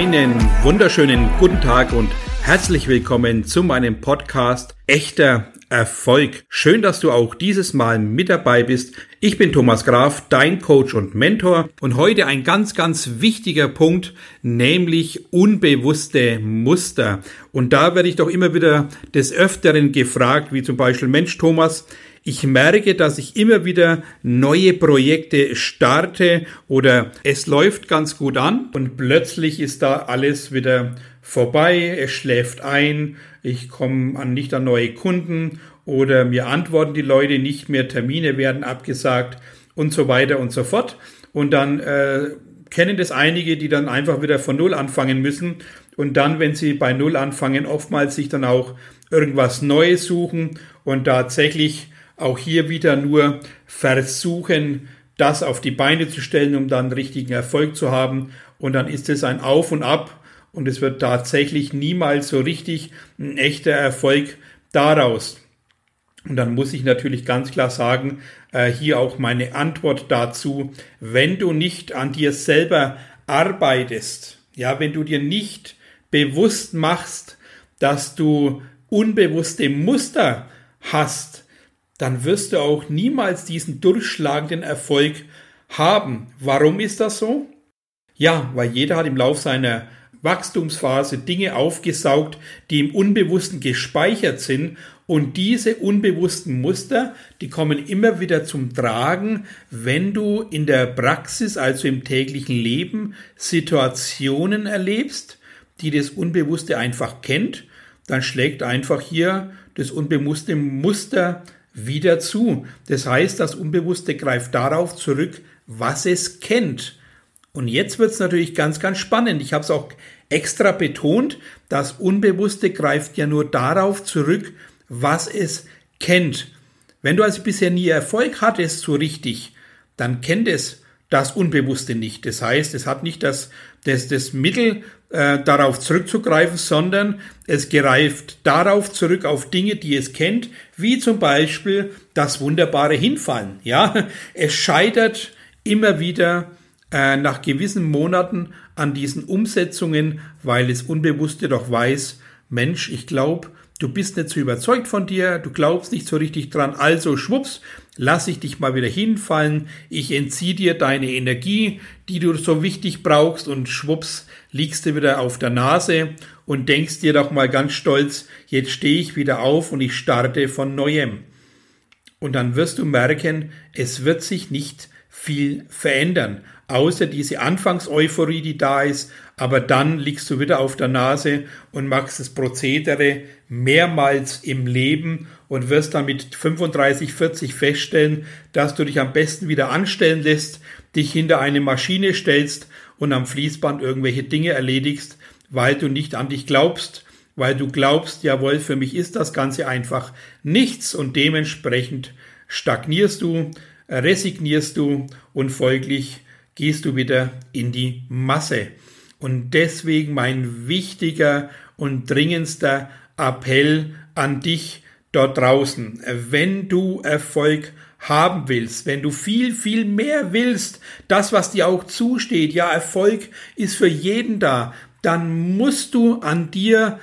Einen wunderschönen guten Tag und herzlich willkommen zu meinem Podcast Echter Erfolg. Schön, dass du auch dieses Mal mit dabei bist. Ich bin Thomas Graf, dein Coach und Mentor und heute ein ganz, ganz wichtiger Punkt, nämlich unbewusste Muster. Und da werde ich doch immer wieder des Öfteren gefragt, wie zum Beispiel, Mensch Thomas, ich merke, dass ich immer wieder neue Projekte starte oder es läuft ganz gut an und plötzlich ist da alles wieder vorbei, es schläft ein, ich komme an nicht an neue Kunden oder mir antworten die Leute nicht mehr, Termine werden abgesagt und so weiter und so fort. Und dann äh, kennen das einige, die dann einfach wieder von Null anfangen müssen und dann, wenn sie bei Null anfangen, oftmals sich dann auch irgendwas Neues suchen und tatsächlich auch hier wieder nur versuchen, das auf die Beine zu stellen, um dann richtigen Erfolg zu haben. Und dann ist es ein Auf und Ab und es wird tatsächlich niemals so richtig ein echter Erfolg daraus. Und dann muss ich natürlich ganz klar sagen, äh, hier auch meine Antwort dazu, wenn du nicht an dir selber arbeitest, ja, wenn du dir nicht bewusst machst, dass du unbewusste Muster hast, dann wirst du auch niemals diesen durchschlagenden Erfolg haben. Warum ist das so? Ja, weil jeder hat im Lauf seiner Wachstumsphase Dinge aufgesaugt, die im Unbewussten gespeichert sind und diese unbewussten Muster, die kommen immer wieder zum Tragen, wenn du in der Praxis, also im täglichen Leben, Situationen erlebst, die das Unbewusste einfach kennt, dann schlägt einfach hier das unbewusste Muster wieder zu. Das heißt, das Unbewusste greift darauf zurück, was es kennt. Und jetzt wird es natürlich ganz, ganz spannend. Ich habe es auch extra betont, das Unbewusste greift ja nur darauf zurück, was es kennt. Wenn du also bisher nie Erfolg hattest so richtig, dann kennt es das Unbewusste nicht. Das heißt, es hat nicht das, das, das Mittel, äh, darauf zurückzugreifen, sondern es greift darauf zurück auf Dinge, die es kennt, wie zum Beispiel das wunderbare Hinfallen. Ja, es scheitert immer wieder äh, nach gewissen Monaten an diesen Umsetzungen, weil es Unbewusste doch weiß, Mensch, ich glaube, du bist nicht so überzeugt von dir, du glaubst nicht so richtig dran, also schwupps, lass ich dich mal wieder hinfallen, ich entziehe dir deine Energie, die du so wichtig brauchst und schwupps, liegst du wieder auf der Nase und denkst dir doch mal ganz stolz, jetzt stehe ich wieder auf und ich starte von neuem. Und dann wirst du merken, es wird sich nicht viel verändern, außer diese Anfangseuphorie, die da ist, aber dann liegst du wieder auf der Nase und machst das Prozedere mehrmals im Leben und wirst dann mit 35, 40 feststellen, dass du dich am besten wieder anstellen lässt, dich hinter eine Maschine stellst und am Fließband irgendwelche Dinge erledigst, weil du nicht an dich glaubst, weil du glaubst, jawohl, für mich ist das Ganze einfach nichts und dementsprechend stagnierst du, resignierst du und folglich gehst du wieder in die Masse. Und deswegen mein wichtiger und dringendster Appell an dich dort draußen. Wenn du Erfolg haben willst, wenn du viel, viel mehr willst, das, was dir auch zusteht, ja, Erfolg ist für jeden da, dann musst du an dir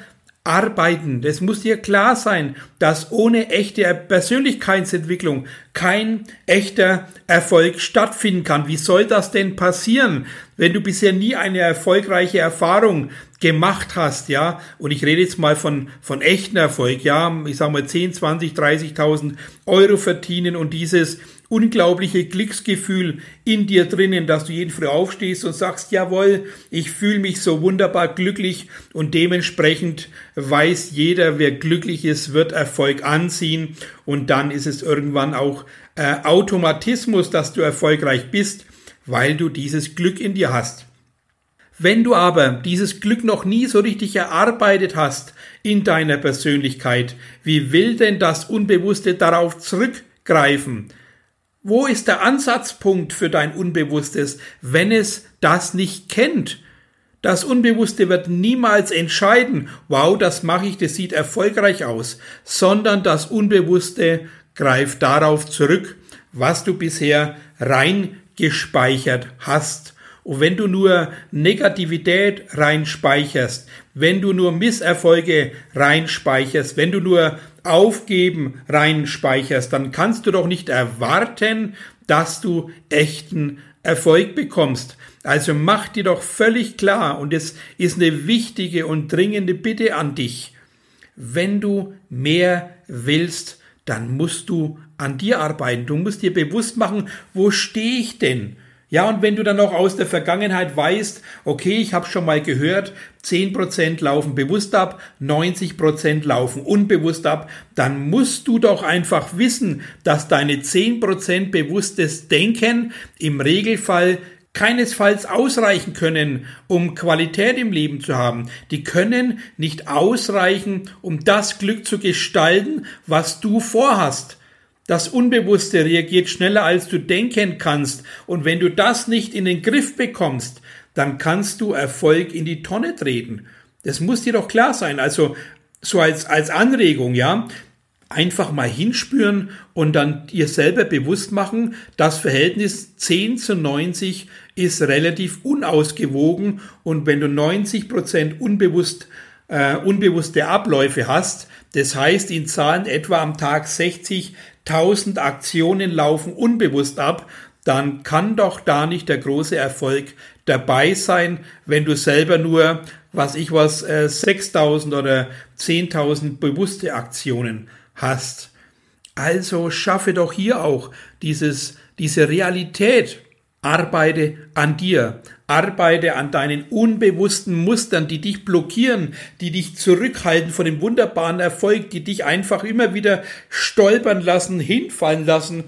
arbeiten. Das muss dir klar sein, dass ohne echte Persönlichkeitsentwicklung kein echter Erfolg stattfinden kann. Wie soll das denn passieren, wenn du bisher nie eine erfolgreiche Erfahrung gemacht hast, ja? Und ich rede jetzt mal von, von echten Erfolg, ja? Ich sage mal 10, 20, 30.000 Euro verdienen und dieses unglaubliche Glücksgefühl in dir drinnen, dass du jeden Früh aufstehst und sagst, jawohl, ich fühle mich so wunderbar glücklich und dementsprechend weiß jeder, wer glücklich ist, wird Erfolg anziehen und dann ist es irgendwann auch äh, Automatismus, dass du erfolgreich bist, weil du dieses Glück in dir hast. Wenn du aber dieses Glück noch nie so richtig erarbeitet hast in deiner Persönlichkeit, wie will denn das Unbewusste darauf zurückgreifen? Wo ist der Ansatzpunkt für dein Unbewusstes, wenn es das nicht kennt? Das Unbewusste wird niemals entscheiden, wow, das mache ich, das sieht erfolgreich aus, sondern das Unbewusste greift darauf zurück, was du bisher reingespeichert hast. Und wenn du nur Negativität reinspeicherst, wenn du nur Misserfolge reinspeicherst, wenn du nur Aufgeben reinspeicherst, dann kannst du doch nicht erwarten, dass du echten Erfolg bekommst. Also mach dir doch völlig klar, und es ist eine wichtige und dringende Bitte an dich, wenn du mehr willst, dann musst du an dir arbeiten. Du musst dir bewusst machen, wo stehe ich denn? Ja, und wenn du dann noch aus der Vergangenheit weißt, okay, ich habe schon mal gehört, 10% laufen bewusst ab, 90% laufen unbewusst ab, dann musst du doch einfach wissen, dass deine 10% bewusstes Denken im Regelfall keinesfalls ausreichen können, um Qualität im Leben zu haben. Die können nicht ausreichen, um das Glück zu gestalten, was du vorhast. Das Unbewusste reagiert schneller, als du denken kannst. Und wenn du das nicht in den Griff bekommst, dann kannst du Erfolg in die Tonne treten. Das muss dir doch klar sein. Also so als, als Anregung, ja. Einfach mal hinspüren und dann dir selber bewusst machen, das Verhältnis 10 zu 90 ist relativ unausgewogen und wenn du 90 Prozent unbewusst, äh, unbewusste Abläufe hast, das heißt in Zahlen etwa am Tag 60 1000 Aktionen laufen unbewusst ab, dann kann doch da nicht der große Erfolg dabei sein, wenn du selber nur, was ich was, 6000 äh, oder 10.000 bewusste Aktionen hast. Also schaffe doch hier auch dieses, diese Realität. Arbeite an dir. Arbeite an deinen unbewussten Mustern, die dich blockieren, die dich zurückhalten von dem wunderbaren Erfolg, die dich einfach immer wieder stolpern lassen, hinfallen lassen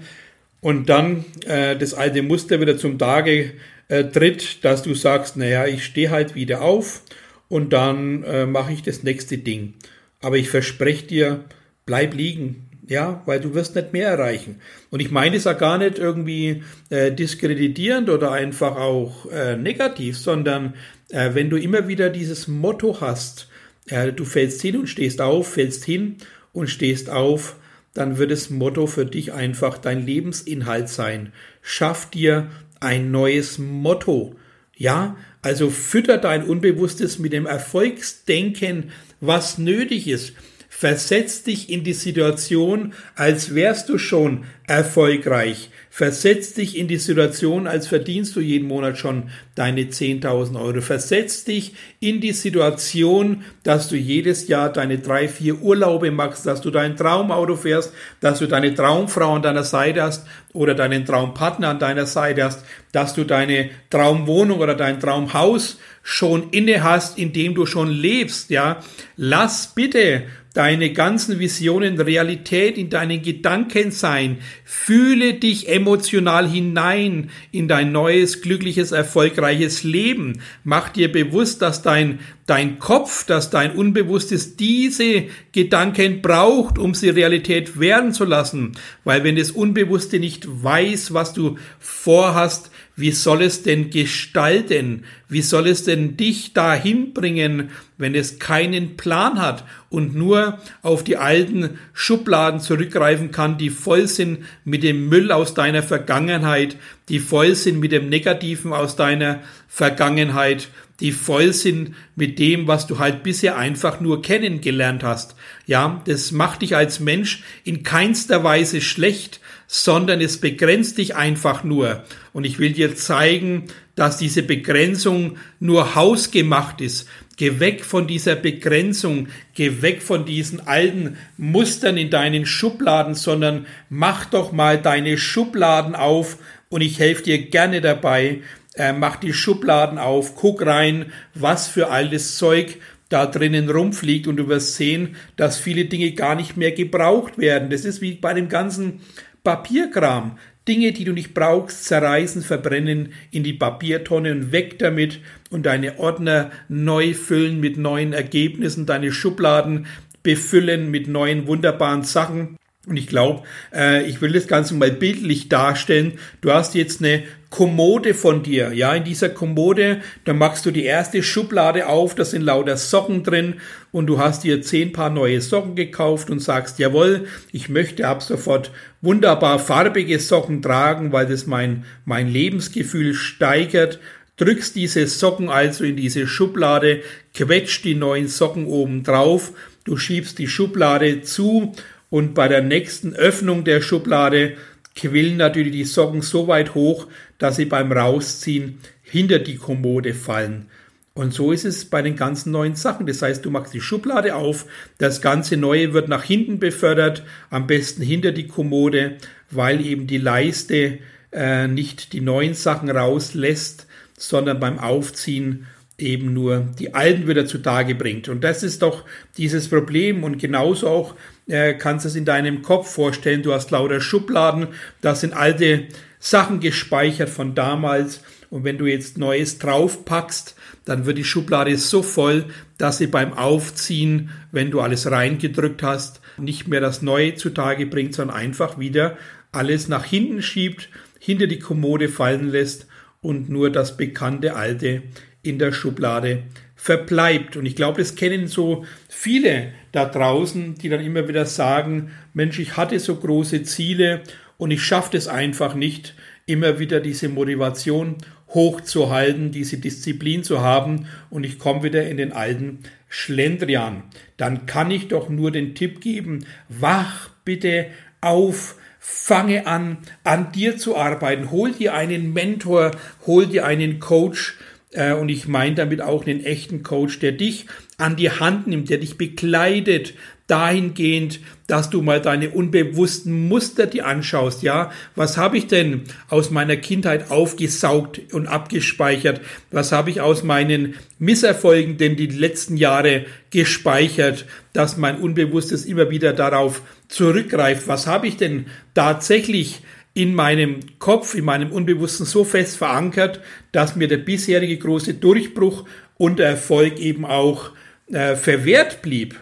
und dann äh, das alte Muster wieder zum Tage äh, tritt, dass du sagst, naja, ich stehe halt wieder auf und dann äh, mache ich das nächste Ding. Aber ich verspreche dir, bleib liegen, ja, weil du wirst nicht mehr erreichen. Und ich meine es ja gar nicht irgendwie äh, diskreditierend oder einfach auch äh, negativ, sondern äh, wenn du immer wieder dieses Motto hast, äh, du fällst hin und stehst auf, fällst hin und stehst auf, dann wird das Motto für dich einfach dein Lebensinhalt sein. Schaff dir ein neues Motto. Ja, also fütter dein Unbewusstes mit dem Erfolgsdenken, was nötig ist. Versetz dich in die Situation, als wärst du schon erfolgreich. Versetz dich in die Situation, als verdienst du jeden Monat schon deine 10.000 Euro. Versetz dich in die Situation, dass du jedes Jahr deine drei, vier Urlaube machst, dass du dein Traumauto fährst, dass du deine Traumfrau an deiner Seite hast oder deinen Traumpartner an deiner Seite hast, dass du deine Traumwohnung oder dein Traumhaus schon inne hast, in dem du schon lebst, ja. Lass bitte deine ganzen Visionen Realität in deinen Gedanken sein. Fühle dich emotional hinein in dein neues, glückliches, erfolgreiches Leben. Mach dir bewusst, dass dein, dein Kopf, dass dein Unbewusstes diese Gedanken braucht, um sie Realität werden zu lassen. Weil wenn das Unbewusste nicht weiß, was du vorhast, wie soll es denn gestalten? Wie soll es denn dich dahin bringen, wenn es keinen Plan hat und nur auf die alten Schubladen zurückgreifen kann, die voll sind mit dem Müll aus deiner Vergangenheit, die voll sind mit dem Negativen aus deiner Vergangenheit, die voll sind mit dem, was du halt bisher einfach nur kennengelernt hast. Ja, das macht dich als Mensch in keinster Weise schlecht, sondern es begrenzt dich einfach nur. Und ich will dir zeigen, dass diese Begrenzung nur hausgemacht ist. Geh weg von dieser Begrenzung, geh weg von diesen alten Mustern in deinen Schubladen, sondern mach doch mal deine Schubladen auf und ich helfe dir gerne dabei. Äh, mach die Schubladen auf, guck rein, was für altes Zeug da drinnen rumfliegt und du wirst sehen, dass viele Dinge gar nicht mehr gebraucht werden. Das ist wie bei dem ganzen Papierkram. Dinge, die du nicht brauchst, zerreißen, verbrennen in die Papiertonne und weg damit und deine Ordner neu füllen mit neuen Ergebnissen, deine Schubladen befüllen mit neuen wunderbaren Sachen. Und ich glaube, äh, ich will das Ganze mal bildlich darstellen. Du hast jetzt eine Kommode von dir. Ja, in dieser Kommode, da machst du die erste Schublade auf, da sind lauter Socken drin und du hast dir zehn Paar neue Socken gekauft und sagst, jawohl, ich möchte ab sofort wunderbar farbige Socken tragen, weil das mein, mein Lebensgefühl steigert. drückst diese Socken also in diese Schublade, quetscht die neuen Socken oben drauf, du schiebst die Schublade zu und bei der nächsten Öffnung der Schublade quillen natürlich die Socken so weit hoch, dass sie beim Rausziehen hinter die Kommode fallen. Und so ist es bei den ganzen neuen Sachen. Das heißt, du machst die Schublade auf, das ganze Neue wird nach hinten befördert, am besten hinter die Kommode, weil eben die Leiste äh, nicht die neuen Sachen rauslässt, sondern beim Aufziehen eben nur die alten wieder zutage bringt. Und das ist doch dieses Problem. Und genauso auch äh, kannst es in deinem Kopf vorstellen. Du hast lauter Schubladen, da sind alte Sachen gespeichert von damals. Und wenn du jetzt Neues draufpackst, dann wird die Schublade so voll, dass sie beim Aufziehen, wenn du alles reingedrückt hast, nicht mehr das Neue zutage bringt, sondern einfach wieder alles nach hinten schiebt, hinter die Kommode fallen lässt und nur das bekannte alte in der Schublade verbleibt. Und ich glaube, das kennen so viele da draußen, die dann immer wieder sagen, Mensch, ich hatte so große Ziele und ich schaffe es einfach nicht, immer wieder diese Motivation hochzuhalten, diese Disziplin zu haben und ich komme wieder in den alten Schlendrian. Dann kann ich doch nur den Tipp geben, wach bitte auf, fange an, an dir zu arbeiten, hol dir einen Mentor, hol dir einen Coach, und ich meine damit auch einen echten Coach, der dich an die Hand nimmt, der dich begleitet, dahingehend, dass du mal deine unbewussten Muster dir anschaust. Ja, was habe ich denn aus meiner Kindheit aufgesaugt und abgespeichert? Was habe ich aus meinen Misserfolgen denn die letzten Jahre gespeichert, dass mein Unbewusstes immer wieder darauf zurückgreift? Was habe ich denn tatsächlich in meinem Kopf, in meinem Unbewussten so fest verankert, dass mir der bisherige große Durchbruch und Erfolg eben auch äh, verwehrt blieb.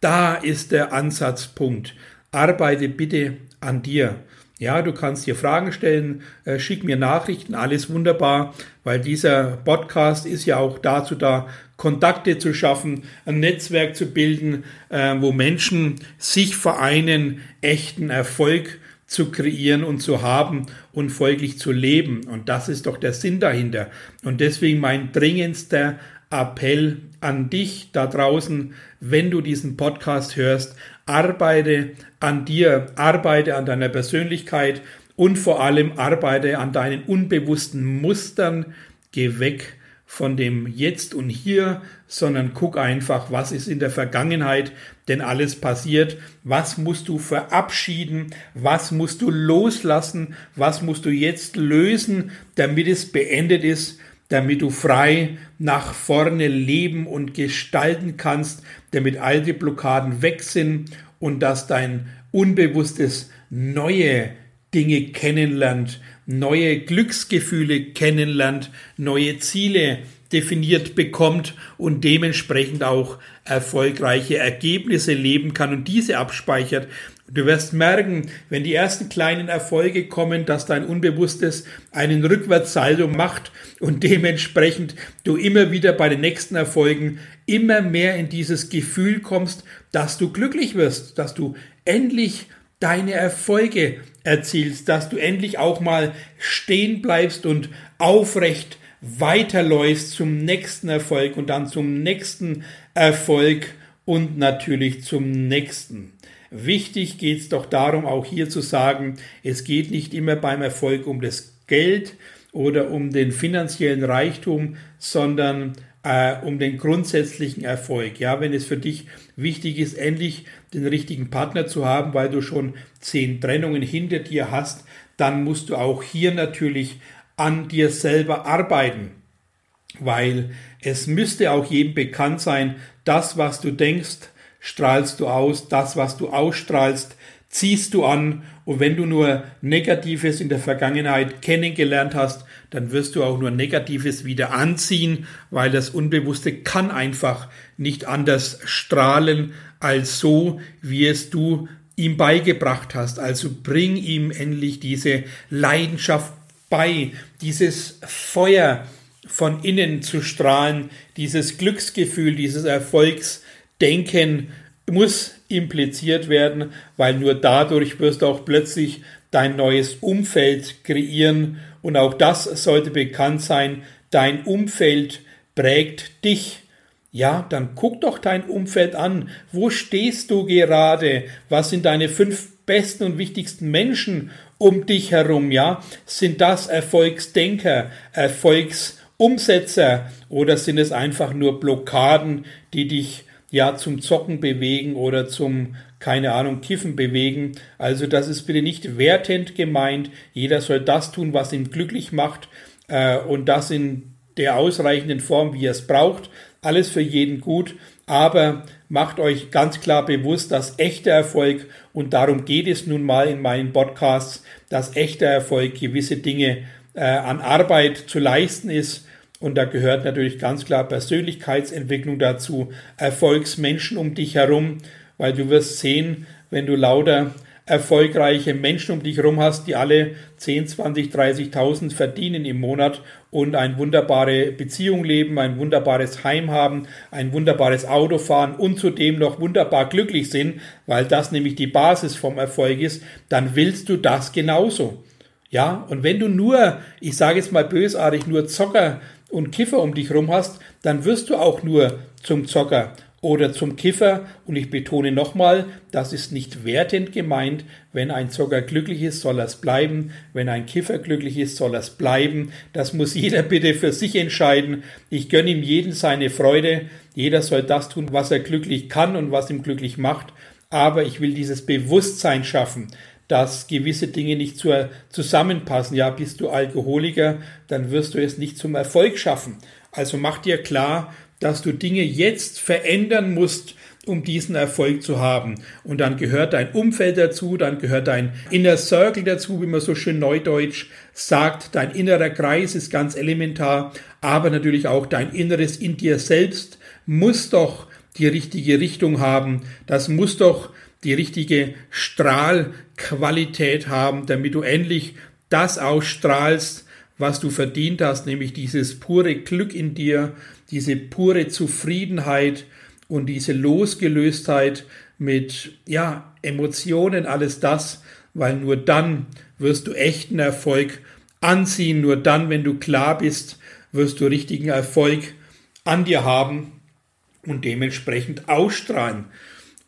Da ist der Ansatzpunkt. Arbeite bitte an dir. Ja, du kannst dir Fragen stellen, äh, schick mir Nachrichten, alles wunderbar, weil dieser Podcast ist ja auch dazu da, Kontakte zu schaffen, ein Netzwerk zu bilden, äh, wo Menschen sich vereinen, echten Erfolg zu kreieren und zu haben und folglich zu leben. Und das ist doch der Sinn dahinter. Und deswegen mein dringendster Appell an dich da draußen, wenn du diesen Podcast hörst, arbeite an dir, arbeite an deiner Persönlichkeit und vor allem arbeite an deinen unbewussten Mustern. Geh weg von dem Jetzt und Hier, sondern guck einfach, was ist in der Vergangenheit denn alles passiert, was musst du verabschieden, was musst du loslassen, was musst du jetzt lösen, damit es beendet ist, damit du frei nach vorne leben und gestalten kannst, damit alte Blockaden weg sind und dass dein Unbewusstes neue Dinge kennenlernt, neue Glücksgefühle kennenlernt, neue Ziele definiert bekommt und dementsprechend auch erfolgreiche Ergebnisse leben kann und diese abspeichert. Du wirst merken, wenn die ersten kleinen Erfolge kommen, dass dein Unbewusstes einen Rückwärtssaldo macht und dementsprechend du immer wieder bei den nächsten Erfolgen immer mehr in dieses Gefühl kommst, dass du glücklich wirst, dass du endlich deine Erfolge erzielst, dass du endlich auch mal stehen bleibst und aufrecht weiterläufst zum nächsten Erfolg und dann zum nächsten Erfolg und natürlich zum nächsten. Wichtig geht es doch darum, auch hier zu sagen, es geht nicht immer beim Erfolg um das Geld oder um den finanziellen Reichtum, sondern äh, um den grundsätzlichen Erfolg. Ja, wenn es für dich wichtig ist, endlich den richtigen Partner zu haben, weil du schon zehn Trennungen hinter dir hast, dann musst du auch hier natürlich an dir selber arbeiten. Weil es müsste auch jedem bekannt sein, das, was du denkst, strahlst du aus, das, was du ausstrahlst, ziehst du an und wenn du nur Negatives in der Vergangenheit kennengelernt hast, dann wirst du auch nur Negatives wieder anziehen, weil das Unbewusste kann einfach nicht anders strahlen als so, wie es du ihm beigebracht hast. Also bring ihm endlich diese Leidenschaft bei, dieses Feuer von innen zu strahlen, dieses Glücksgefühl, dieses Erfolgsdenken muss impliziert werden, weil nur dadurch wirst du auch plötzlich dein neues Umfeld kreieren und auch das sollte bekannt sein, dein Umfeld prägt dich. Ja, dann guck doch dein Umfeld an. Wo stehst du gerade? Was sind deine fünf besten und wichtigsten Menschen um dich herum? Ja, sind das Erfolgsdenker, Erfolgsumsetzer oder sind es einfach nur Blockaden, die dich ja zum Zocken bewegen oder zum keine Ahnung, Kiffen bewegen. Also das ist bitte nicht wertend gemeint. Jeder soll das tun, was ihn glücklich macht äh, und das in der ausreichenden Form, wie er es braucht. Alles für jeden gut. Aber macht euch ganz klar bewusst, dass echter Erfolg, und darum geht es nun mal in meinen Podcasts, dass echter Erfolg gewisse Dinge äh, an Arbeit zu leisten ist. Und da gehört natürlich ganz klar Persönlichkeitsentwicklung dazu, Erfolgsmenschen um dich herum, weil du wirst sehen, wenn du lauter erfolgreiche Menschen um dich herum hast, die alle 10, 20, 30.000 verdienen im Monat und eine wunderbare Beziehung leben, ein wunderbares Heim haben, ein wunderbares Auto fahren und zudem noch wunderbar glücklich sind, weil das nämlich die Basis vom Erfolg ist, dann willst du das genauso. Ja, und wenn du nur, ich sage jetzt mal bösartig, nur Zocker und Kiffer um dich herum hast, dann wirst du auch nur zum Zocker oder zum Kiffer. Und ich betone nochmal, das ist nicht wertend gemeint. Wenn ein Zocker glücklich ist, soll es bleiben. Wenn ein Kiffer glücklich ist, soll es bleiben. Das muss jeder bitte für sich entscheiden. Ich gönne ihm jeden seine Freude. Jeder soll das tun, was er glücklich kann und was ihm glücklich macht. Aber ich will dieses Bewusstsein schaffen, dass gewisse Dinge nicht zusammenpassen. Ja, bist du Alkoholiker, dann wirst du es nicht zum Erfolg schaffen. Also mach dir klar, dass du Dinge jetzt verändern musst, um diesen Erfolg zu haben. Und dann gehört dein Umfeld dazu, dann gehört dein Inner Circle dazu, wie man so schön neudeutsch sagt. Dein innerer Kreis ist ganz elementar, aber natürlich auch dein Inneres in dir selbst muss doch die richtige Richtung haben. Das muss doch die richtige Strahlqualität haben, damit du endlich das ausstrahlst, was du verdient hast, nämlich dieses pure Glück in dir, diese pure Zufriedenheit und diese Losgelöstheit mit ja, Emotionen, alles das, weil nur dann wirst du echten Erfolg anziehen, nur dann, wenn du klar bist, wirst du richtigen Erfolg an dir haben und dementsprechend ausstrahlen.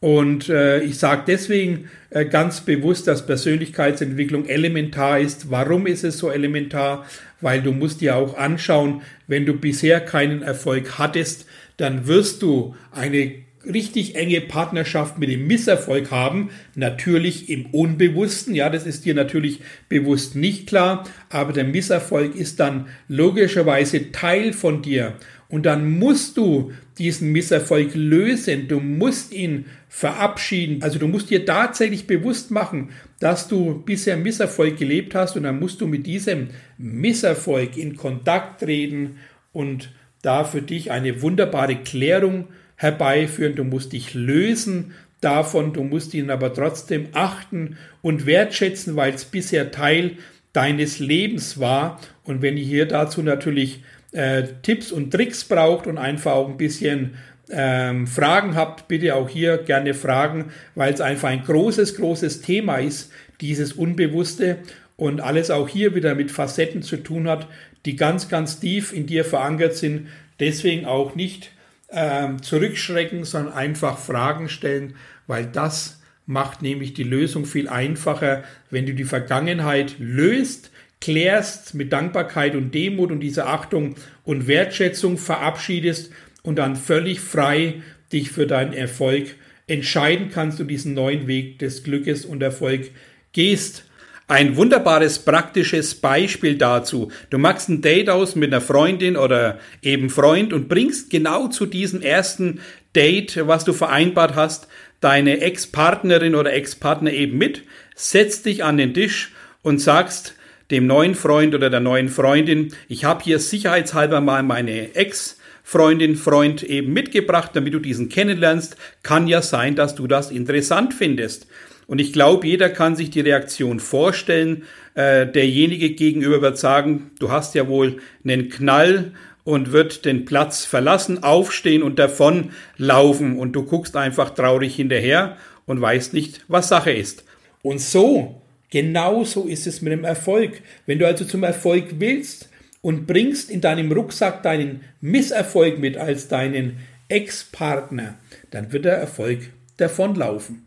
Und äh, ich sage deswegen äh, ganz bewusst, dass Persönlichkeitsentwicklung elementar ist. Warum ist es so elementar? Weil du musst dir auch anschauen, wenn du bisher keinen Erfolg hattest, dann wirst du eine richtig enge Partnerschaft mit dem Misserfolg haben, natürlich im Unbewussten, ja, das ist dir natürlich bewusst nicht klar, aber der Misserfolg ist dann logischerweise Teil von dir und dann musst du diesen Misserfolg lösen, du musst ihn verabschieden. Also du musst dir tatsächlich bewusst machen, dass du bisher Misserfolg gelebt hast und dann musst du mit diesem Misserfolg in Kontakt treten und da für dich eine wunderbare Klärung herbeiführen. Du musst dich lösen davon, du musst ihn aber trotzdem achten und wertschätzen, weil es bisher Teil deines Lebens war. Und wenn ihr hier dazu natürlich äh, Tipps und Tricks braucht und einfach auch ein bisschen ähm, Fragen habt, bitte auch hier gerne fragen, weil es einfach ein großes, großes Thema ist, dieses Unbewusste und alles auch hier wieder mit Facetten zu tun hat, die ganz, ganz tief in dir verankert sind. Deswegen auch nicht ähm, zurückschrecken, sondern einfach Fragen stellen, weil das macht nämlich die Lösung viel einfacher, wenn du die Vergangenheit löst, klärst, mit Dankbarkeit und Demut und dieser Achtung und Wertschätzung verabschiedest und dann völlig frei dich für deinen Erfolg entscheiden kannst und diesen neuen Weg des Glückes und Erfolg gehst. Ein wunderbares praktisches Beispiel dazu. Du machst ein Date aus mit einer Freundin oder eben Freund und bringst genau zu diesem ersten Date, was du vereinbart hast, deine Ex-Partnerin oder Ex-Partner eben mit, setzt dich an den Tisch und sagst, dem neuen Freund oder der neuen Freundin, ich habe hier sicherheitshalber mal meine Ex Freundin, Freund eben mitgebracht, damit du diesen kennenlernst. Kann ja sein, dass du das interessant findest. Und ich glaube, jeder kann sich die Reaktion vorstellen. Äh, derjenige gegenüber wird sagen, du hast ja wohl einen Knall und wird den Platz verlassen, aufstehen und davon laufen. Und du guckst einfach traurig hinterher und weißt nicht, was Sache ist. Und so Genauso ist es mit dem Erfolg. Wenn du also zum Erfolg willst und bringst in deinem Rucksack deinen Misserfolg mit als deinen Ex-Partner, dann wird der Erfolg davonlaufen.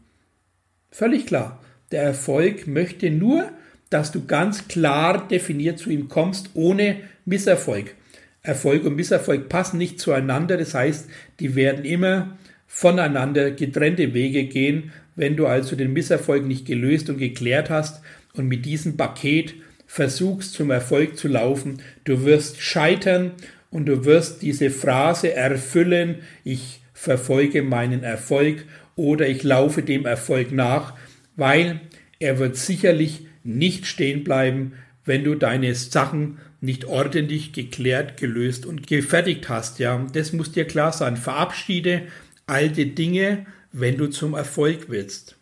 Völlig klar. Der Erfolg möchte nur, dass du ganz klar definiert zu ihm kommst, ohne Misserfolg. Erfolg und Misserfolg passen nicht zueinander, das heißt, die werden immer voneinander getrennte Wege gehen, wenn du also den Misserfolg nicht gelöst und geklärt hast und mit diesem Paket versuchst zum Erfolg zu laufen, du wirst scheitern und du wirst diese Phrase erfüllen, ich verfolge meinen Erfolg oder ich laufe dem Erfolg nach, weil er wird sicherlich nicht stehen bleiben, wenn du deine Sachen nicht ordentlich geklärt, gelöst und gefertigt hast. Ja, das muss dir klar sein. Verabschiede alte Dinge, wenn du zum Erfolg willst.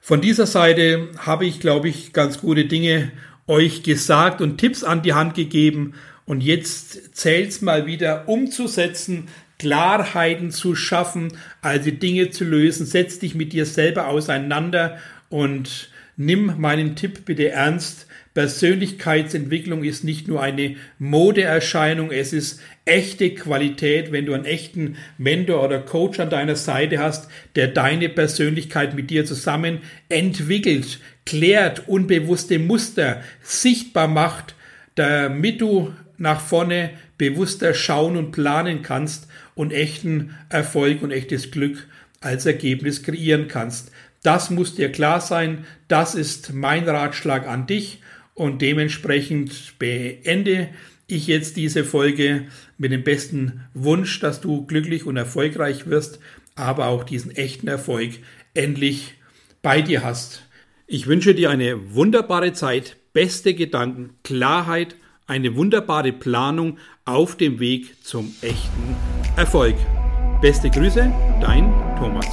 Von dieser Seite habe ich, glaube ich, ganz gute Dinge euch gesagt und Tipps an die Hand gegeben. Und jetzt zählt es mal wieder umzusetzen, Klarheiten zu schaffen, also Dinge zu lösen. Setz dich mit dir selber auseinander und nimm meinen Tipp bitte ernst. Persönlichkeitsentwicklung ist nicht nur eine Modeerscheinung, es ist echte Qualität, wenn du einen echten Mentor oder Coach an deiner Seite hast, der deine Persönlichkeit mit dir zusammen entwickelt, klärt, unbewusste Muster sichtbar macht, damit du nach vorne bewusster schauen und planen kannst und echten Erfolg und echtes Glück als Ergebnis kreieren kannst. Das muss dir klar sein. Das ist mein Ratschlag an dich und dementsprechend beende ich jetzt diese Folge mit dem besten Wunsch, dass du glücklich und erfolgreich wirst, aber auch diesen echten Erfolg endlich bei dir hast. Ich wünsche dir eine wunderbare Zeit, beste Gedanken, Klarheit, eine wunderbare Planung auf dem Weg zum echten Erfolg. Beste Grüße, dein Thomas.